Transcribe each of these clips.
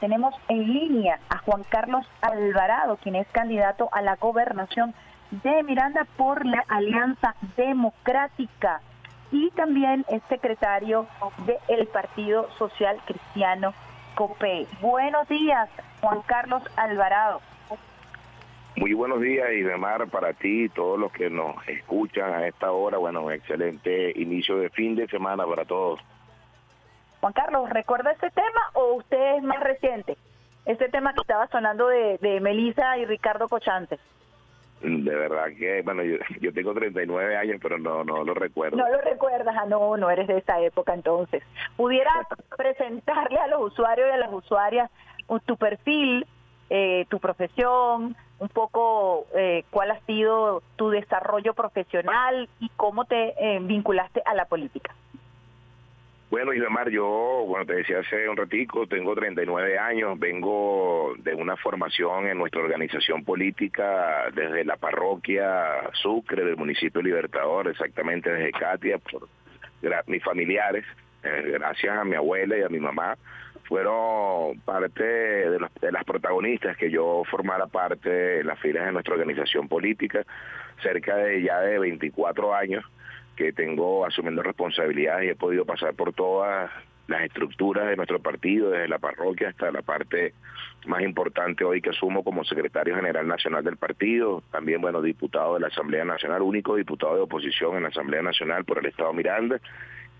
tenemos en línea a Juan Carlos Alvarado, quien es candidato a la gobernación de Miranda por la Alianza Democrática y también es secretario del Partido Social Cristiano COPE. Buenos días, Juan Carlos Alvarado. Muy buenos días, Idemar, para ti y todos los que nos escuchan a esta hora. Bueno, excelente inicio de fin de semana para todos. Juan Carlos, ¿recuerda ese tema o usted es más reciente? Ese tema que estaba sonando de, de Melissa y Ricardo Cochante. De verdad que, bueno, yo, yo, tengo 39 años, pero no, no lo recuerdo. No lo recuerdas, ah, no, no eres de esa época entonces. ¿Pudieras presentarle a los usuarios y a las usuarias tu perfil, eh, tu profesión, un poco eh, cuál ha sido tu desarrollo profesional y cómo te eh, vinculaste a la política? Bueno, Islamar, yo, bueno, te decía hace un ratico, tengo 39 años, vengo de una formación en nuestra organización política desde la parroquia Sucre del municipio Libertador, exactamente desde Katia, por mis familiares, eh, gracias a mi abuela y a mi mamá, fueron parte de, los, de las protagonistas que yo formara parte en las filas de nuestra organización política, cerca de ya de 24 años que tengo asumiendo responsabilidades y he podido pasar por todas las estructuras de nuestro partido, desde la parroquia hasta la parte más importante hoy que asumo como secretario general nacional del partido, también, bueno, diputado de la Asamblea Nacional, único diputado de oposición en la Asamblea Nacional por el Estado Miranda,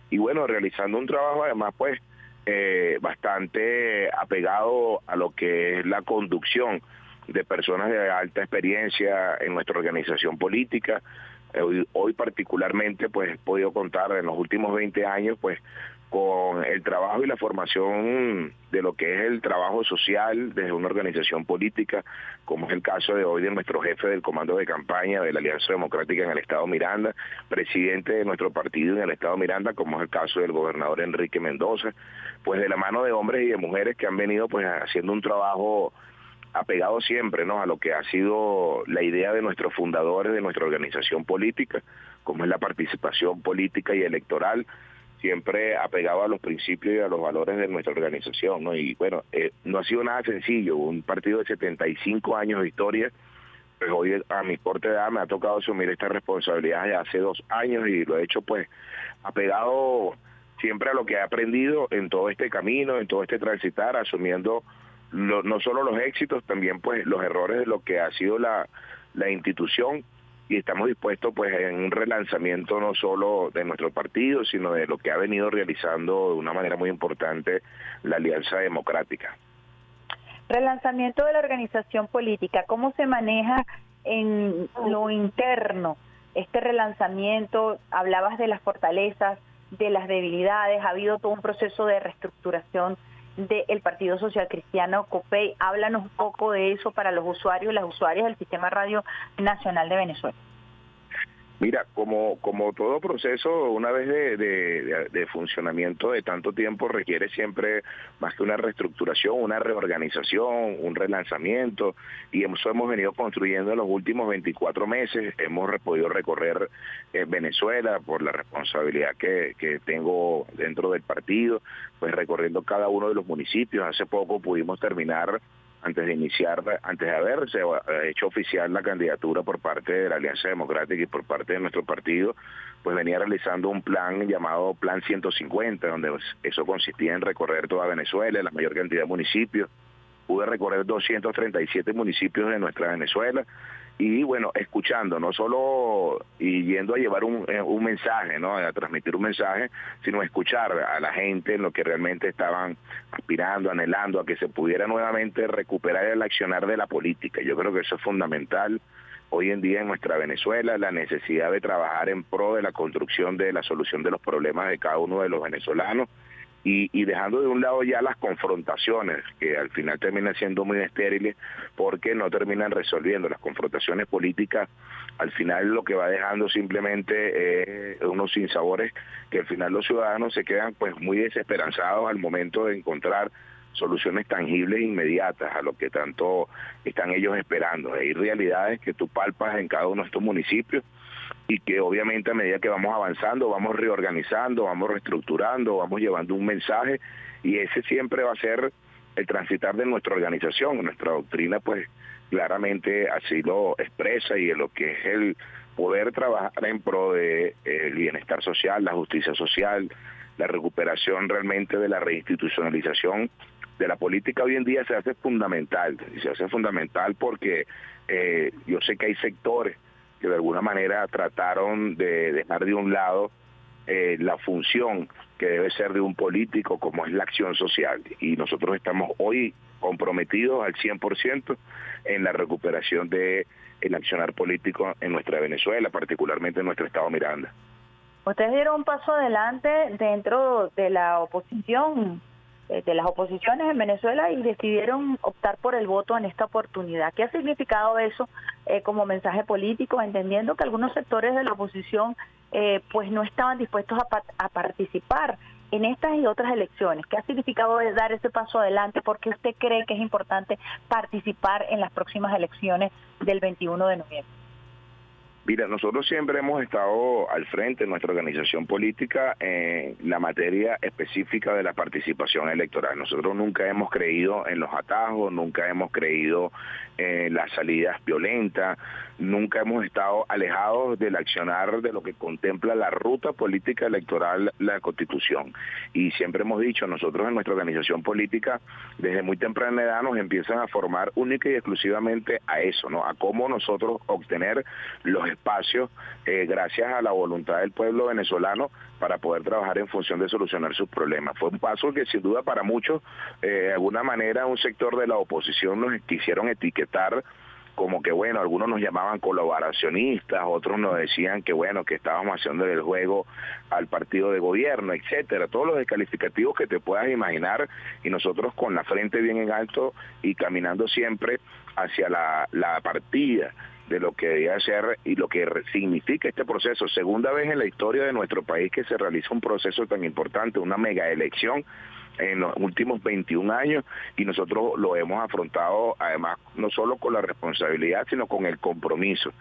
y bueno, realizando un trabajo además, pues, eh, bastante apegado a lo que es la conducción de personas de alta experiencia en nuestra organización política, Hoy, particularmente pues he podido contar en los últimos 20 años pues con el trabajo y la formación de lo que es el trabajo social desde una organización política, como es el caso de hoy de nuestro jefe del comando de campaña de la Alianza Democrática en el Estado Miranda, presidente de nuestro partido en el Estado Miranda, como es el caso del gobernador Enrique Mendoza, pues de la mano de hombres y de mujeres que han venido pues haciendo un trabajo apegado siempre ¿no? a lo que ha sido la idea de nuestros fundadores de nuestra organización política, como es la participación política y electoral, siempre apegado a los principios y a los valores de nuestra organización. ¿no? Y bueno, eh, no ha sido nada sencillo, un partido de 75 años de historia, pues hoy a mi corta edad me ha tocado asumir esta responsabilidad ya hace dos años y lo he hecho pues apegado siempre a lo que he aprendido en todo este camino, en todo este transitar, asumiendo no solo los éxitos, también pues los errores de lo que ha sido la, la institución y estamos dispuestos pues en un relanzamiento no solo de nuestro partido, sino de lo que ha venido realizando de una manera muy importante la Alianza Democrática. Relanzamiento de la organización política, ¿cómo se maneja en lo interno este relanzamiento? Hablabas de las fortalezas, de las debilidades, ha habido todo un proceso de reestructuración del Partido Social Cristiano COPEI. Háblanos un poco de eso para los usuarios y las usuarias del Sistema Radio Nacional de Venezuela. Mira, como, como todo proceso, una vez de, de, funcionamiento de tanto tiempo, requiere siempre más que una reestructuración, una reorganización, un relanzamiento, y eso hemos venido construyendo en los últimos 24 meses. Hemos podido recorrer eh, Venezuela por la responsabilidad que, que tengo dentro del partido, pues recorriendo cada uno de los municipios. Hace poco pudimos terminar antes de iniciar, antes de haberse hecho oficial la candidatura por parte de la Alianza Democrática y por parte de nuestro partido, pues venía realizando un plan llamado Plan 150, donde eso consistía en recorrer toda Venezuela, la mayor cantidad de municipios. Pude recorrer 237 municipios de nuestra Venezuela y bueno, escuchando, no solo y yendo a llevar un, eh, un, mensaje, ¿no? A transmitir un mensaje, sino escuchar a la gente en lo que realmente estaban aspirando, anhelando a que se pudiera nuevamente recuperar el accionar de la política. Yo creo que eso es fundamental hoy en día en nuestra Venezuela, la necesidad de trabajar en pro de la construcción de la solución de los problemas de cada uno de los venezolanos y, dejando de un lado ya las confrontaciones, que al final terminan siendo muy estériles porque no terminan resolviendo. Las confrontaciones políticas al final lo que va dejando simplemente es unos sinsabores que al final los ciudadanos se quedan pues muy desesperanzados al momento de encontrar soluciones tangibles e inmediatas a lo que tanto están ellos esperando. Hay realidades que tú palpas en cada uno de estos municipios y que obviamente a medida que vamos avanzando, vamos reorganizando, vamos reestructurando, vamos llevando un mensaje y ese siempre va a ser el transitar de nuestra organización. Nuestra doctrina, pues, claramente así lo expresa y en lo que es el poder trabajar en pro de el bienestar social, la justicia social, la recuperación realmente de la reinstitucionalización de la política hoy en día se hace fundamental, y se hace fundamental porque eh, yo sé que hay sectores que de alguna manera trataron de dejar de un lado eh, la función que debe ser de un político como es la acción social y nosotros estamos hoy comprometidos al 100% en la recuperación de el accionar político en nuestra Venezuela, particularmente en nuestro estado Miranda. Ustedes dieron un paso adelante dentro de la oposición de las oposiciones en Venezuela y decidieron optar por el voto en esta oportunidad. ¿Qué ha significado eso eh, como mensaje político, entendiendo que algunos sectores de la oposición eh, pues no estaban dispuestos a, a, participar en estas y otras elecciones? ¿Qué ha significado dar ese paso adelante? ¿Por qué usted cree que es importante participar en las próximas elecciones del 21 de noviembre? Mira, nosotros siempre hemos estado al frente en nuestra organización política en la materia específica de la participación electoral. Nosotros nunca hemos creído en los atajos, nunca hemos creído en las salidas violentas, nunca hemos estado alejados del accionar de lo que contempla la ruta política electoral, la constitución. Y siempre hemos dicho, nosotros en nuestra organización política, desde muy temprana edad nos empiezan a formar única y exclusivamente a eso, ¿no? A cómo nosotros obtener los eh, gracias a la voluntad del pueblo venezolano para poder trabajar en función de solucionar sus problemas. Fue un paso que sin duda para muchos, eh, de alguna manera, un sector de la oposición nos quisieron etiquetar como que bueno, algunos nos llamaban colaboracionistas, otros nos decían que bueno, que estábamos haciendo el juego al partido de gobierno, etcétera, todos los descalificativos que te puedas imaginar y nosotros con la frente bien en alto y caminando siempre hacia la partida de lo que debía ser y lo que significa este proceso. Segunda vez en la historia de nuestro país que se realiza un proceso tan importante, una mega elección en los últimos 21 años y nosotros lo hemos afrontado además no solo con la responsabilidad, sino con el compromiso.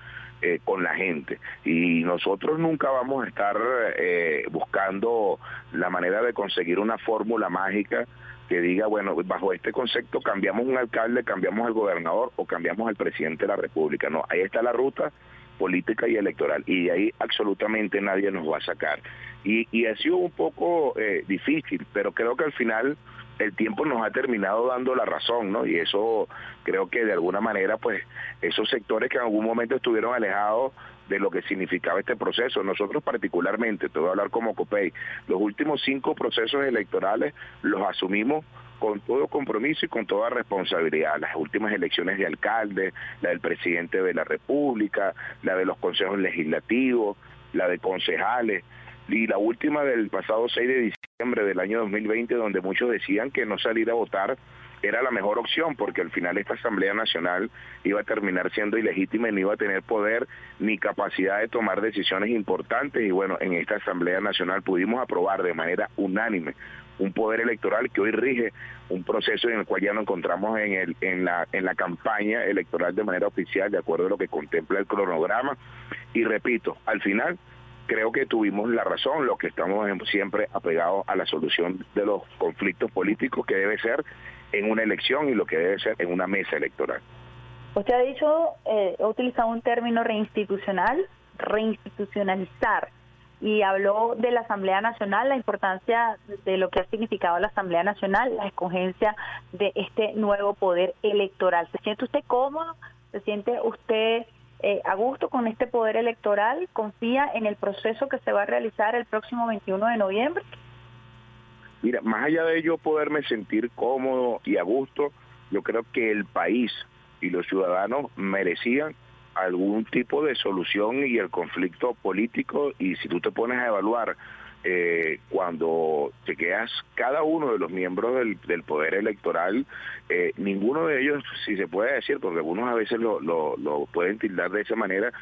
Eh, con la gente y nosotros nunca vamos a estar eh, buscando la manera de conseguir una fórmula mágica que diga, bueno, bajo este concepto cambiamos un alcalde, cambiamos al gobernador o cambiamos al presidente de la República. No, ahí está la ruta política y electoral y de ahí absolutamente nadie nos va a sacar. Y, y ha sido un poco eh, difícil, pero creo que al final el tiempo nos ha terminado dando la razón, ¿no? Y eso creo que de alguna manera, pues, esos sectores que en algún momento estuvieron alejados de lo que significaba este proceso. Nosotros particularmente, te voy a hablar como COPEI, los últimos cinco procesos electorales los asumimos con todo compromiso y con toda responsabilidad. Las últimas elecciones de alcalde, la del presidente de la República, la de los consejos legislativos, la de concejales y la última del pasado 6 de diciembre del año 2020 donde muchos decían que no salir a votar era la mejor opción porque al final esta Asamblea Nacional iba a terminar siendo ilegítima y no iba a tener poder ni capacidad de tomar decisiones importantes y bueno, en esta Asamblea Nacional pudimos aprobar de manera unánime un poder electoral que hoy rige un proceso en el cual ya nos encontramos en, el, en, la, en la campaña electoral de manera oficial, de acuerdo a lo que contempla el cronograma. Y repito, al final creo que tuvimos la razón, los que estamos siempre apegados a la solución de los conflictos políticos que debe ser en una elección y lo que debe ser en una mesa electoral. Usted ha dicho, eh, ha utilizado un término reinstitucional, reinstitucionalizar, y habló de la Asamblea Nacional, la importancia de lo que ha significado la Asamblea Nacional, la escogencia de este nuevo poder electoral. ¿Se siente usted cómodo? ¿Se siente usted eh, a gusto con este poder electoral? ¿Confía en el proceso que se va a realizar el próximo 21 de noviembre? Mira, más allá de yo poderme sentir cómodo y a gusto, yo creo que el país y los ciudadanos merecían algún tipo de solución y el conflicto político. Y si tú te pones a evaluar eh, cuando te quedas cada uno de los miembros del, poder electoral, eh, ninguno de ellos, si se puede decir, porque algunos a veces lo, lo, lo pueden tildar de esa manera,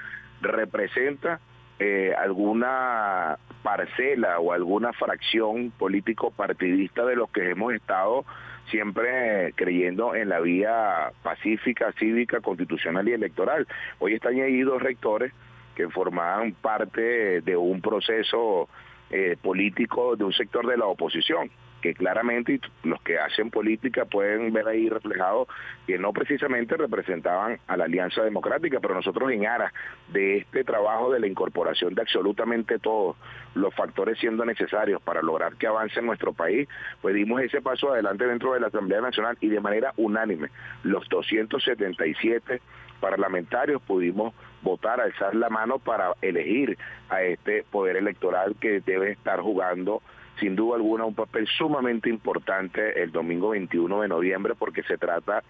representa eh, alguna parcela o alguna fracción político partidista de los que hemos estado siempre creyendo en la vía pacífica, cívica, constitucional y electoral. Hoy están ahí dos rectores que formaban parte de un proceso eh, político de un sector de la oposición que claramente los que hacen política pueden ver ahí reflejado que no precisamente representaban a la Alianza Democrática, pero nosotros en aras de este trabajo de la incorporación de absolutamente todos los factores siendo necesarios para lograr que avance nuestro país, pues dimos ese paso adelante dentro de la Asamblea Nacional y de manera unánime. Los 277 parlamentarios pudimos votar, alzar la mano para elegir a este poder electoral que debe estar jugando sin duda alguna un papel sumamente importante el domingo 21 de noviembre porque se trata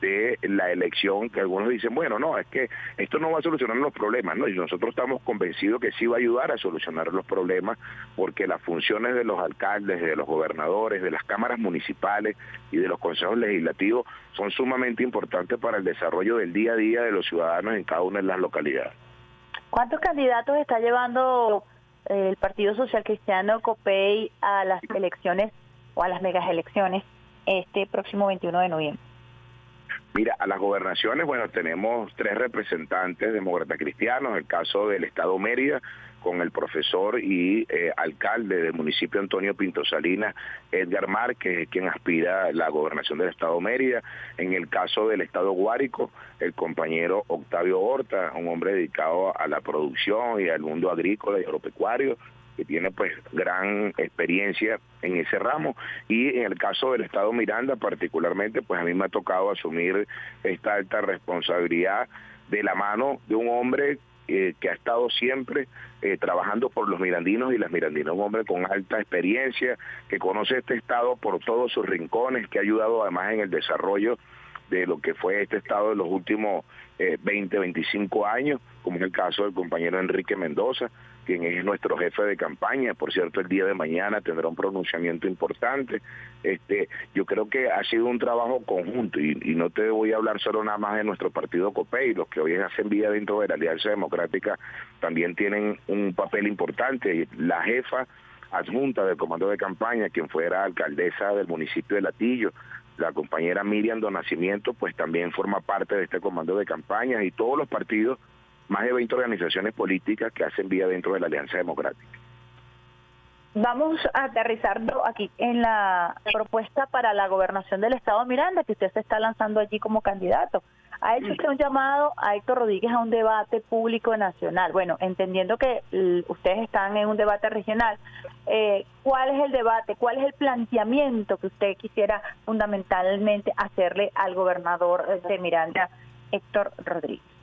de la elección que algunos dicen, bueno, no, es que esto no va a solucionar los problemas, ¿no? Y nosotros estamos convencidos que sí va a ayudar a solucionar los problemas porque las funciones de los alcaldes, de los gobernadores, de las cámaras municipales y de los consejos legislativos son sumamente importantes para el desarrollo del día a día de los ciudadanos en cada una de las localidades. ¿Cuántos candidatos está llevando el Partido Social Cristiano COPEI a las elecciones o a las megas elecciones este próximo 21 de noviembre? Mira, a las gobernaciones, bueno, tenemos tres representantes demócratas cristianos, el caso del Estado Mérida, con el profesor y eh, alcalde del municipio Antonio Pinto Salinas, Edgar Márquez, quien aspira a la gobernación del Estado Mérida. En el caso del Estado Guárico, el compañero Octavio Horta, un hombre dedicado a la producción y al mundo agrícola y agropecuario, que tiene pues gran experiencia en ese ramo y en el caso del estado Miranda particularmente pues a mí me ha tocado asumir esta alta responsabilidad de la mano de un hombre eh, que ha estado siempre eh, trabajando por los mirandinos y las mirandinas, un hombre con alta experiencia, que conoce este estado por todos sus rincones, que ha ayudado además en el desarrollo de lo que fue este estado de los últimos 20, eh, 25 años, como es el caso del compañero Enrique Mendoza, quien es nuestro jefe de campaña. Por cierto, el día de mañana tendrá un pronunciamiento importante. Este, yo creo que ha sido un trabajo conjunto y, no te voy a hablar solo nada más de nuestro partido COPEI, los que hoy hacen vida dentro de la Alianza Democrática también tienen un papel importante. La jefa adjunta del comando de campaña, quien fuera alcaldesa del municipio de Latillo, la compañera Miriam Donacimiento, pues también forma parte de este comando de campaña y todos los partidos más de 20 organizaciones políticas que hacen vida dentro de la Alianza Democrática. Vamos a aterrizarlo aquí en la propuesta para la gobernación del Estado Miranda, que usted se está lanzando allí como candidato. Ha hecho usted un llamado a Héctor Rodríguez a un debate público nacional. Bueno, entendiendo que ustedes están en un debate regional, eh, ¿cuál es el debate? ¿Cuál es el planteamiento que usted quisiera fundamentalmente hacerle al gobernador de Miranda, Héctor Rodríguez?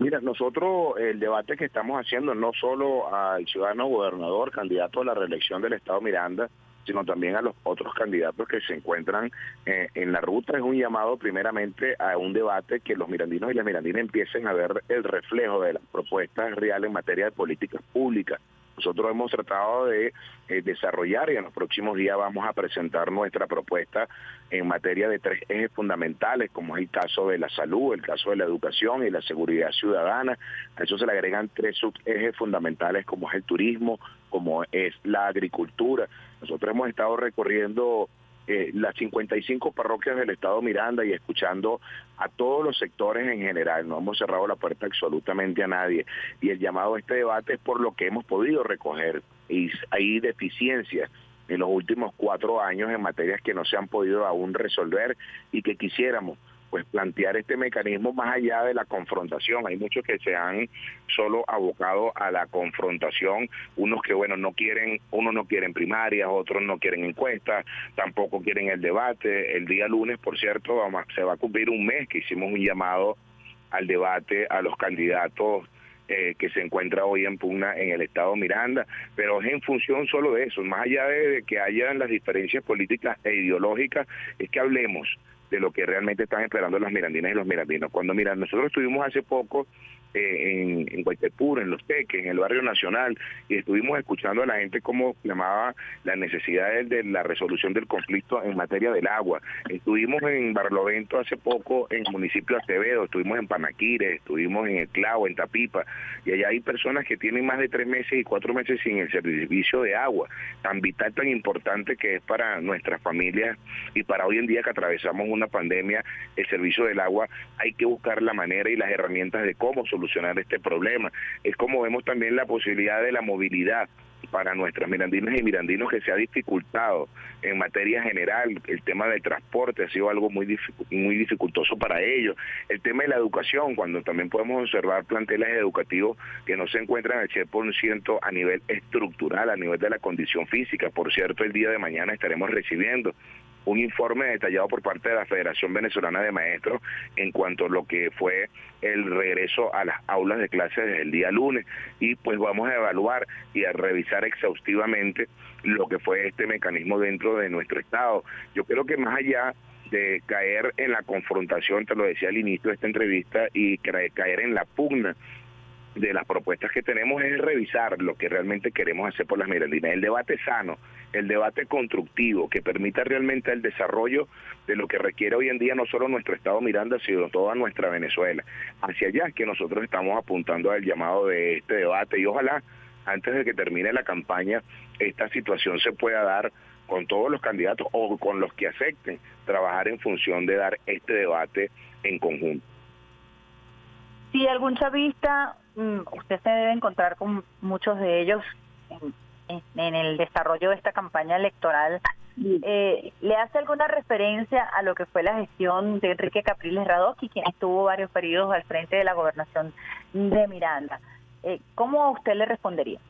Mira, nosotros el debate que estamos haciendo no solo al ciudadano gobernador, candidato a la reelección del Estado Miranda, sino también a los otros candidatos que se encuentran eh, en la ruta. Es un llamado primeramente a un debate que los mirandinos y las mirandinas empiecen a ver el reflejo de las propuestas reales en materia de políticas públicas nosotros hemos tratado de eh, desarrollar y en los próximos días vamos a presentar nuestra propuesta en materia de tres ejes fundamentales, como es el caso de la salud, el caso de la educación y la seguridad ciudadana. A eso se le agregan tres ejes fundamentales, como es el turismo, como es la agricultura. Nosotros hemos estado recorriendo eh, las 55 parroquias del Estado Miranda y escuchando a todos los sectores en general. No hemos cerrado la puerta absolutamente a nadie. Y el llamado a este debate es por lo que hemos podido recoger. Y hay deficiencias en los últimos cuatro años en materias que no se han podido aún resolver y que quisiéramos pues plantear este mecanismo más allá de la confrontación. Hay muchos que se han solo abocado a la confrontación, unos que bueno no quieren, unos no quieren primarias, otros no quieren encuestas, tampoco quieren el debate. El día lunes, por cierto, se va a cumplir un mes que hicimos un llamado al debate a los candidatos eh, que se encuentra hoy en pugna en el estado Miranda, pero es en función solo de eso, más allá de, de que hayan las diferencias políticas e ideológicas, es que hablemos de lo que realmente están esperando las mirandinas y los mirandinos. Cuando miran, nosotros estuvimos hace poco en, en Guaytepur, en Los Teques, en el barrio nacional, y estuvimos escuchando a la gente cómo llamaba la necesidad de, la resolución del conflicto en materia del agua. Estuvimos en Barlovento hace poco, en el municipio de Acevedo, estuvimos en Panaquire, estuvimos en El Clavo, en Tapipa, y allá hay personas que tienen más de tres meses y cuatro meses sin el servicio de agua, tan vital, tan importante que es para nuestras familias y para hoy en día que atravesamos una pandemia, el servicio del agua, hay que buscar la manera y las herramientas de cómo solucionar este problema. Es como vemos también la posibilidad de la movilidad para nuestras mirandinas y mirandinos que se ha dificultado en materia general. El tema del transporte ha sido algo muy, muy dificultoso para ellos. El tema de la educación, cuando también podemos observar planteles educativos que no se encuentran al 100% a nivel estructural, a nivel de la condición física. Por cierto, el día de mañana estaremos recibiendo un informe detallado por parte de la Federación Venezolana de Maestros en cuanto a lo que fue el regreso a las aulas de clases desde el día lunes y pues vamos a evaluar y a revisar exhaustivamente lo que fue este mecanismo dentro de nuestro estado. Yo creo que más allá de caer en la confrontación, te lo decía al inicio de esta entrevista, y caer en la pugna de las propuestas que tenemos es revisar lo que realmente queremos hacer por las mirandinas. El debate sano, el debate constructivo, que permita realmente el desarrollo de lo que requiere hoy en día no solo nuestro Estado Miranda, sino toda nuestra Venezuela. Hacia allá es que nosotros estamos apuntando al llamado de este debate y ojalá antes de que termine la campaña esta situación se pueda dar con todos los candidatos o con los que acepten trabajar en función de dar este debate en conjunto. Si algún chavista usted se debe encontrar con muchos de ellos en, el desarrollo de esta campaña electoral. Eh, ¿Le hace alguna referencia a lo que fue la gestión de Enrique Capriles Radoski, quien estuvo varios periodos al frente de la gobernación de Miranda? Eh, ¿Cómo usted le respondería?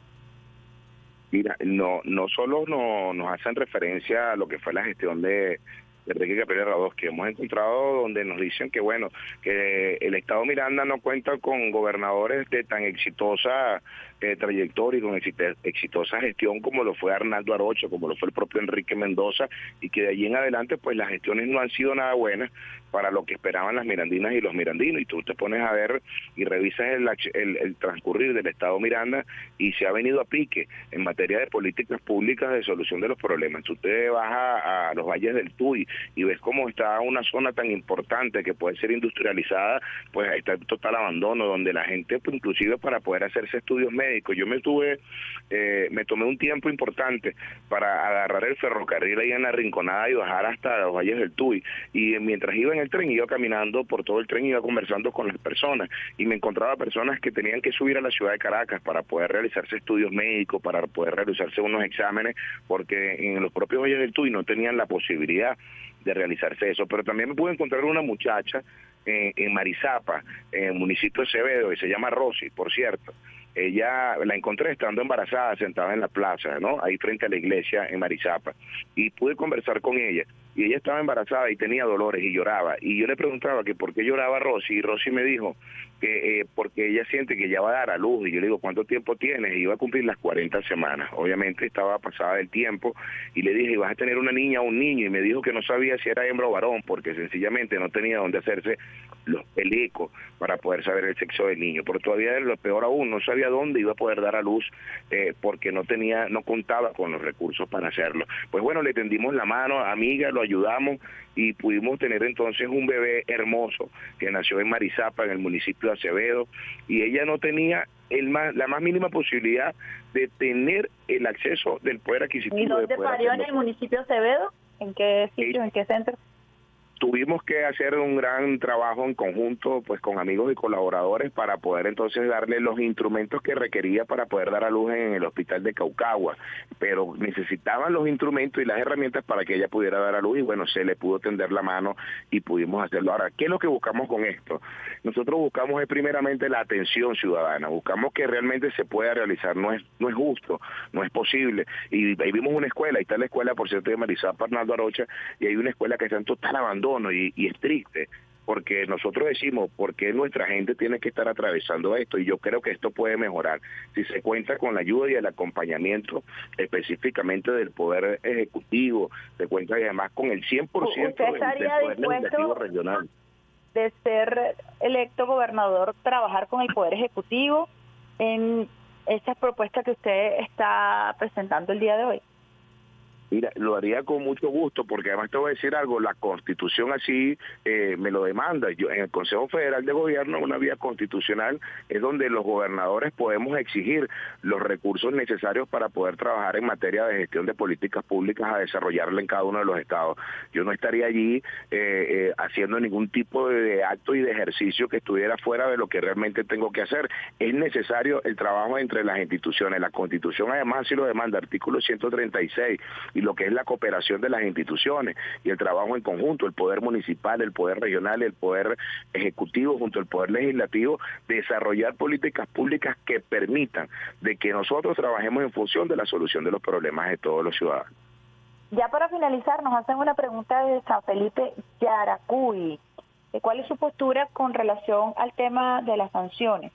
Mira, no, no solo no, nos hacen referencia a lo que fue la gestión de, Enrique Capriles Radoski. Hemos encontrado donde nos dicen que, bueno, que el Estado Miranda no cuenta con gobernadores de tan exitosa eh, trayectoria y con exitosa gestión como lo fue Arnaldo Arocho, como lo fue el propio Enrique Mendoza, y que de allí en adelante pues las gestiones no han sido nada buenas para lo que esperaban las mirandinas y los mirandinos. Y tú te pones a ver y revisas el, el, transcurrir del Estado Miranda y se ha venido a pique en materia de políticas públicas de solución de los problemas. Tú te vas a, los valles del Tuy y ves cómo está una zona tan importante que puede ser industrializada, pues está en total abandono, donde la gente, pues, inclusive para poder hacerse estudios médicos, yo me tuve, eh, me tomé un tiempo importante para agarrar el ferrocarril ahí en la Rinconada y bajar hasta los Valles del Tuy. Y mientras iba en el tren, iba caminando por todo el tren, iba conversando con las personas y me encontraba personas que tenían que subir a la ciudad de Caracas para poder realizarse estudios médicos, para poder realizarse unos exámenes, porque en los propios Valles del Tuy no tenían la posibilidad de realizarse eso. Pero también me pude encontrar una muchacha eh, en Marizapa, en el municipio de Acevedo, y se llama Rosy, por cierto ella la encontré estando embarazada, sentada en la plaza, ¿no? Ahí frente a la iglesia en Marizapa. Y pude conversar con ella. Y ella estaba embarazada y tenía dolores y lloraba. Y yo le preguntaba que por qué lloraba Rosy. Y Rosy me dijo que eh, porque ella siente que ya va a dar a luz. Y yo le digo, ¿cuánto tiempo tienes? Y iba a cumplir las 40 semanas. Obviamente estaba pasada el tiempo. Y le dije, ¿vas a tener una niña o un niño? Y me dijo que no sabía si era hembra o varón, porque sencillamente no tenía dónde hacerse los, el para poder saber el sexo del niño. Pero todavía lo peor aún, no sabía dónde iba a poder dar a luz eh, porque no tenía, no contaba con los recursos para hacerlo. Pues bueno, le tendimos la mano, amiga, lo ayudamos y pudimos tener entonces un bebé hermoso que nació en Marizapa, en el municipio Acevedo, y ella no tenía el más, la más mínima posibilidad de tener el acceso del poder adquisitivo. ¿Y dónde parió en el municipio Acevedo? ¿En qué sitio, en qué centro? Tuvimos que hacer un gran trabajo en conjunto pues con amigos y colaboradores para poder entonces darle los instrumentos que requería para poder dar a luz en el hospital de Caucagua, pero necesitaban los instrumentos y las herramientas para que ella pudiera dar a luz y bueno, se le pudo tender la mano y pudimos hacerlo. Ahora, ¿qué es lo que buscamos con esto? Nosotros buscamos es primeramente la atención ciudadana, buscamos que realmente se pueda realizar, no es no es justo, no es posible. Y ahí vimos una escuela, ahí está la escuela, por cierto, de Marizá Arnaldo Arocha, y hay una escuela que está en total abandono y, es triste porque nosotros decimos por qué nuestra gente tiene que estar atravesando esto y yo creo que esto puede mejorar si se cuenta con la ayuda y el acompañamiento específicamente del Poder Ejecutivo, se cuenta además con el 100% del, Poder Legislativo Regional. De ser electo gobernador, trabajar con el Poder Ejecutivo en estas propuestas que usted está presentando el día de hoy. Mira, lo haría con mucho gusto porque además te voy a decir algo, la constitución así eh, me lo demanda. Yo En el Consejo Federal de Gobierno, una vía constitucional es donde los gobernadores podemos exigir los recursos necesarios para poder trabajar en materia de gestión de políticas públicas a desarrollarla en cada uno de los estados. Yo no estaría allí eh, eh, haciendo ningún tipo de acto y de ejercicio que estuviera fuera de lo que realmente tengo que hacer. Es necesario el trabajo entre las instituciones. La constitución además sí lo demanda, artículo 136 y lo que es la cooperación de las instituciones y el trabajo en conjunto, el poder municipal, el poder regional, el poder ejecutivo junto al poder legislativo, desarrollar políticas públicas que permitan de que nosotros trabajemos en función de la solución de los problemas de todos los ciudadanos. Ya para finalizar, nos hacen una pregunta de San Felipe Yaracuy. ¿Cuál es su postura con relación al tema de las sanciones?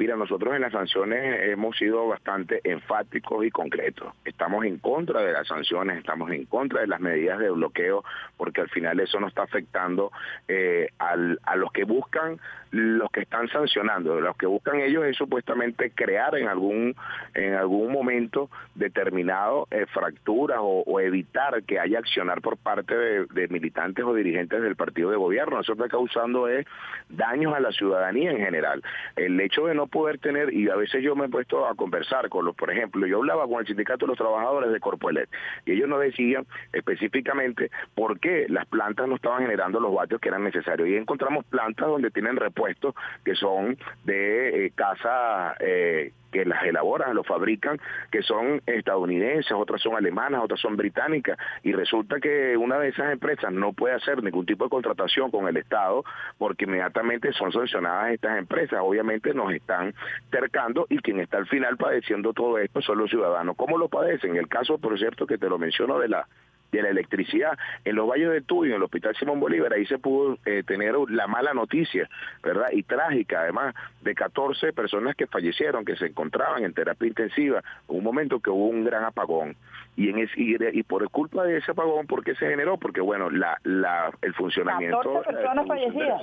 Mira, nosotros en las sanciones hemos sido bastante enfáticos y concretos. Estamos en contra de las sanciones, estamos en contra de las medidas de bloqueo, porque al final eso no está afectando eh, a los que buscan los que están sancionando. Los que buscan ellos es supuestamente crear en algún en algún momento determinado eh, fracturas o, evitar que haya accionar por parte de, militantes o dirigentes del partido de gobierno. Eso está causando es daños a la ciudadanía en general. El hecho de no poder tener, y a veces yo me he puesto a conversar con los, por ejemplo, yo hablaba con el sindicato de los trabajadores de Corpoelet y ellos nos decían específicamente por qué las plantas no estaban generando los vatios que eran necesarios. Y encontramos plantas donde tienen puestos que son de eh, casa eh, que las elaboran, los fabrican, que son estadounidenses, otras son alemanas, otras son británicas, y resulta que una de esas empresas no puede hacer ningún tipo de contratación con el Estado porque inmediatamente son sancionadas estas empresas. Obviamente nos están cercando y quien está al final padeciendo todo esto son los ciudadanos. ¿Cómo lo padecen? El caso, por cierto, que te lo menciono de la de la electricidad. En los valles de Tuy, en el Hospital Simón Bolívar, ahí se pudo eh, tener la mala noticia, ¿verdad? Y trágica, además, de 14 personas que fallecieron, que se encontraban en terapia intensiva, un momento que hubo un gran apagón. Y, en ese, y, por culpa de ese apagón, ¿por qué se generó? Porque, bueno, la, la, el funcionamiento... 14 personas fallecidas.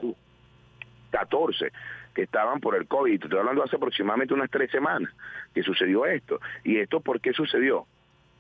14 que estaban por el COVID. Estoy hablando hace aproximadamente unas tres semanas que sucedió esto. ¿Y esto por qué sucedió?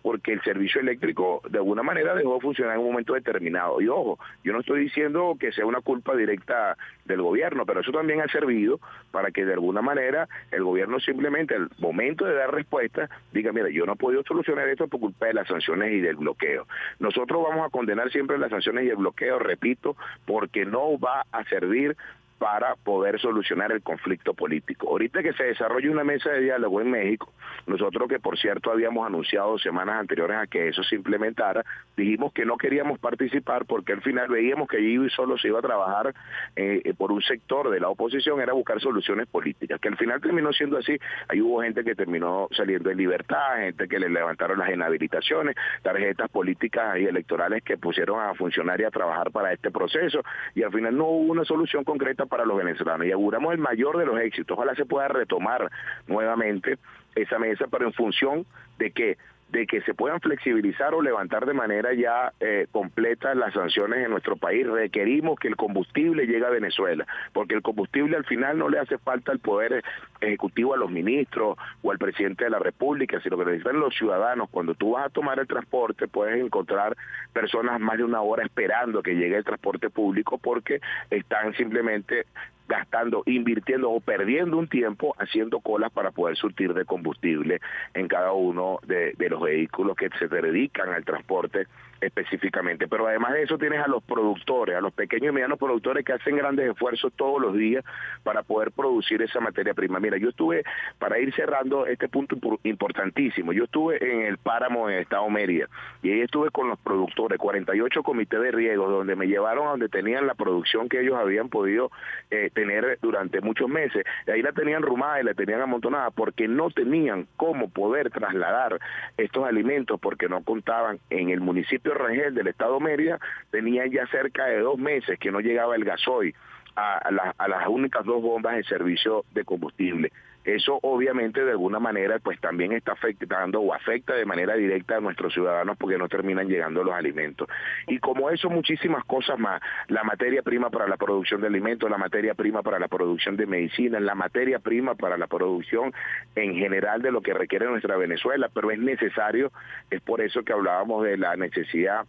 Porque el servicio eléctrico de alguna manera dejó de funcionar en un momento determinado. Y ojo, yo no estoy diciendo que sea una culpa directa del gobierno, pero eso también ha servido para que de alguna manera el gobierno simplemente al momento de dar respuesta diga, mira, yo no he podido solucionar esto por culpa de las sanciones y del bloqueo. Nosotros vamos a condenar siempre las sanciones y el bloqueo, repito, porque no va a servir para poder solucionar el conflicto político. Ahorita que se desarrolle una mesa de diálogo en México, nosotros que por cierto habíamos anunciado semanas anteriores a que eso se implementara, dijimos que no queríamos participar porque al final veíamos que allí solo se iba a trabajar eh, por un sector de la oposición, era buscar soluciones políticas, que al final terminó siendo así. Ahí hubo gente que terminó saliendo en libertad, gente que le levantaron las inhabilitaciones, tarjetas políticas y electorales que pusieron a funcionarios a trabajar para este proceso y al final no hubo una solución concreta para los venezolanos y auguramos el mayor de los éxitos. Ojalá se pueda retomar nuevamente esa mesa, pero en función de que de que se puedan flexibilizar o levantar de manera ya eh, completa las sanciones en nuestro país. Requerimos que el combustible llegue a Venezuela, porque el combustible al final no le hace falta al Poder Ejecutivo, a los ministros o al presidente de la República, sino que necesitan los ciudadanos. Cuando tú vas a tomar el transporte, puedes encontrar personas más de una hora esperando que llegue el transporte público porque están simplemente gastando, invirtiendo o perdiendo un tiempo haciendo colas para poder surtir de combustible en cada uno de, de los vehículos que se dedican al transporte específicamente. Pero además de eso tienes a los productores, a los pequeños y medianos productores que hacen grandes esfuerzos todos los días para poder producir esa materia prima. Mira, yo estuve, para ir cerrando este punto importantísimo, yo estuve en el páramo en Estado Mérida y ahí estuve con los productores, 48 comités de riego, donde me llevaron a donde tenían la producción que ellos habían podido eh, tener durante muchos meses. Y ahí la tenían rumada y la tenían amontonada porque no tenían cómo poder trasladar estos alimentos porque no contaban en el municipio Rangel del Estado Mérida tenía ya cerca de dos meses que no llegaba el gasoil a, a las únicas dos bombas de servicio de combustible. Eso obviamente de alguna manera pues también está afectando o afecta de manera directa a nuestros ciudadanos porque no terminan llegando los alimentos. Y como eso muchísimas cosas más, la materia prima para la producción de alimentos, la materia prima para la producción de medicina, la materia prima para la producción en general de lo que requiere nuestra Venezuela, pero es necesario, es por eso que hablábamos de la necesidad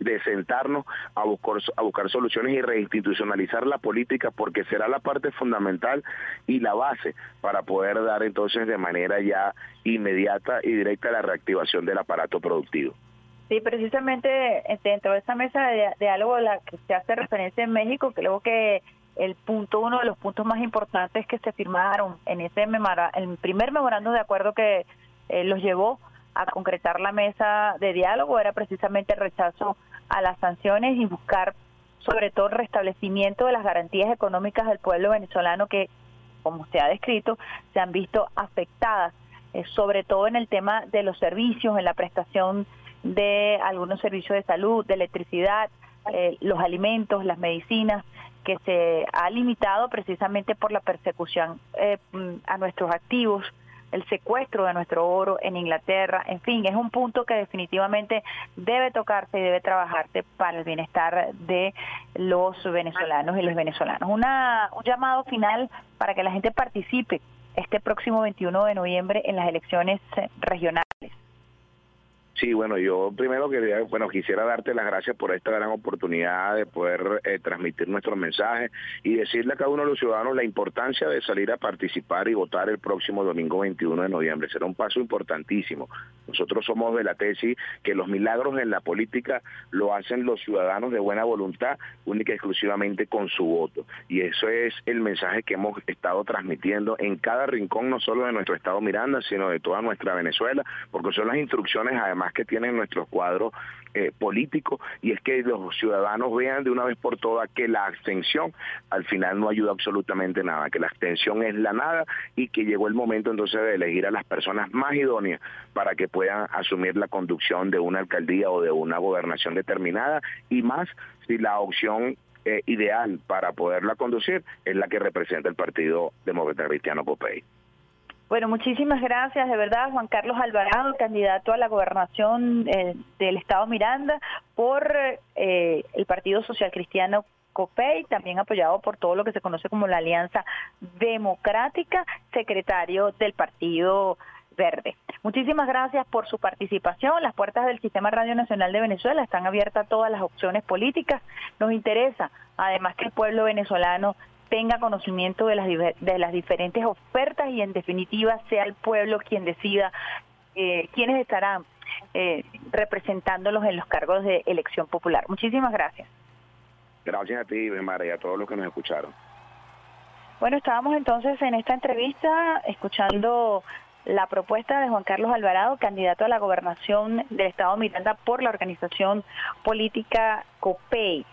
de sentarnos a buscar, a buscar soluciones y reinstitucionalizar la política porque será la parte fundamental y la base para poder dar entonces de manera ya inmediata y directa la reactivación del aparato productivo. Sí, precisamente este, dentro de esa mesa de diálogo a la que se hace referencia en México, creo que el punto, uno de los puntos más importantes que se firmaron en ese el primer memorando de acuerdo que eh, los llevó a concretar la mesa de diálogo era precisamente el rechazo a las sanciones y buscar sobre todo el restablecimiento de las garantías económicas del pueblo venezolano que, como se ha descrito, se han visto afectadas, eh, sobre todo en el tema de los servicios, en la prestación de algunos servicios de salud, de electricidad, eh, los alimentos, las medicinas, que se ha limitado precisamente por la persecución eh, a nuestros activos el secuestro de nuestro oro en Inglaterra, en fin, es un punto que definitivamente debe tocarse y debe trabajarse para el bienestar de los venezolanos y los venezolanos. Una, un llamado final para que la gente participe este próximo 21 de noviembre en las elecciones regionales. Sí, bueno, yo primero quería, bueno, quisiera darte las gracias por esta gran oportunidad de poder eh, transmitir nuestro mensaje y decirle a cada uno de los ciudadanos la importancia de salir a participar y votar el próximo domingo 21 de noviembre. Será un paso importantísimo. Nosotros somos de la tesis que los milagros en la política lo hacen los ciudadanos de buena voluntad, única y exclusivamente con su voto. Y eso es el mensaje que hemos estado transmitiendo en cada rincón, no solo de nuestro estado Miranda, sino de toda nuestra Venezuela, porque son las instrucciones además que tienen nuestros cuadros eh, políticos y es que los ciudadanos vean de una vez por todas que la abstención al final no ayuda absolutamente nada, que la abstención es la nada y que llegó el momento entonces de elegir a las personas más idóneas para que puedan asumir la conducción de una alcaldía o de una gobernación determinada y más si la opción eh, ideal para poderla conducir es la que representa el Partido Demócrata Cristiano Copey. Bueno, muchísimas gracias, de verdad, Juan Carlos Alvarado, candidato a la gobernación eh, del Estado Miranda por eh, el Partido Social Cristiano COPEI, también apoyado por todo lo que se conoce como la Alianza Democrática, secretario del Partido Verde. Muchísimas gracias por su participación. Las puertas del Sistema Radio Nacional de Venezuela están abiertas a todas las opciones políticas. Nos interesa, además, que el pueblo venezolano tenga conocimiento de las, de las diferentes ofertas y en definitiva sea el pueblo quien decida eh, quiénes estarán eh, representándolos en los cargos de elección popular. Muchísimas gracias. Gracias a ti, Mara, y a todos los que nos escucharon. Bueno, estábamos entonces en esta entrevista escuchando la propuesta de Juan Carlos Alvarado, candidato a la gobernación del Estado Miranda por la organización política COPEI.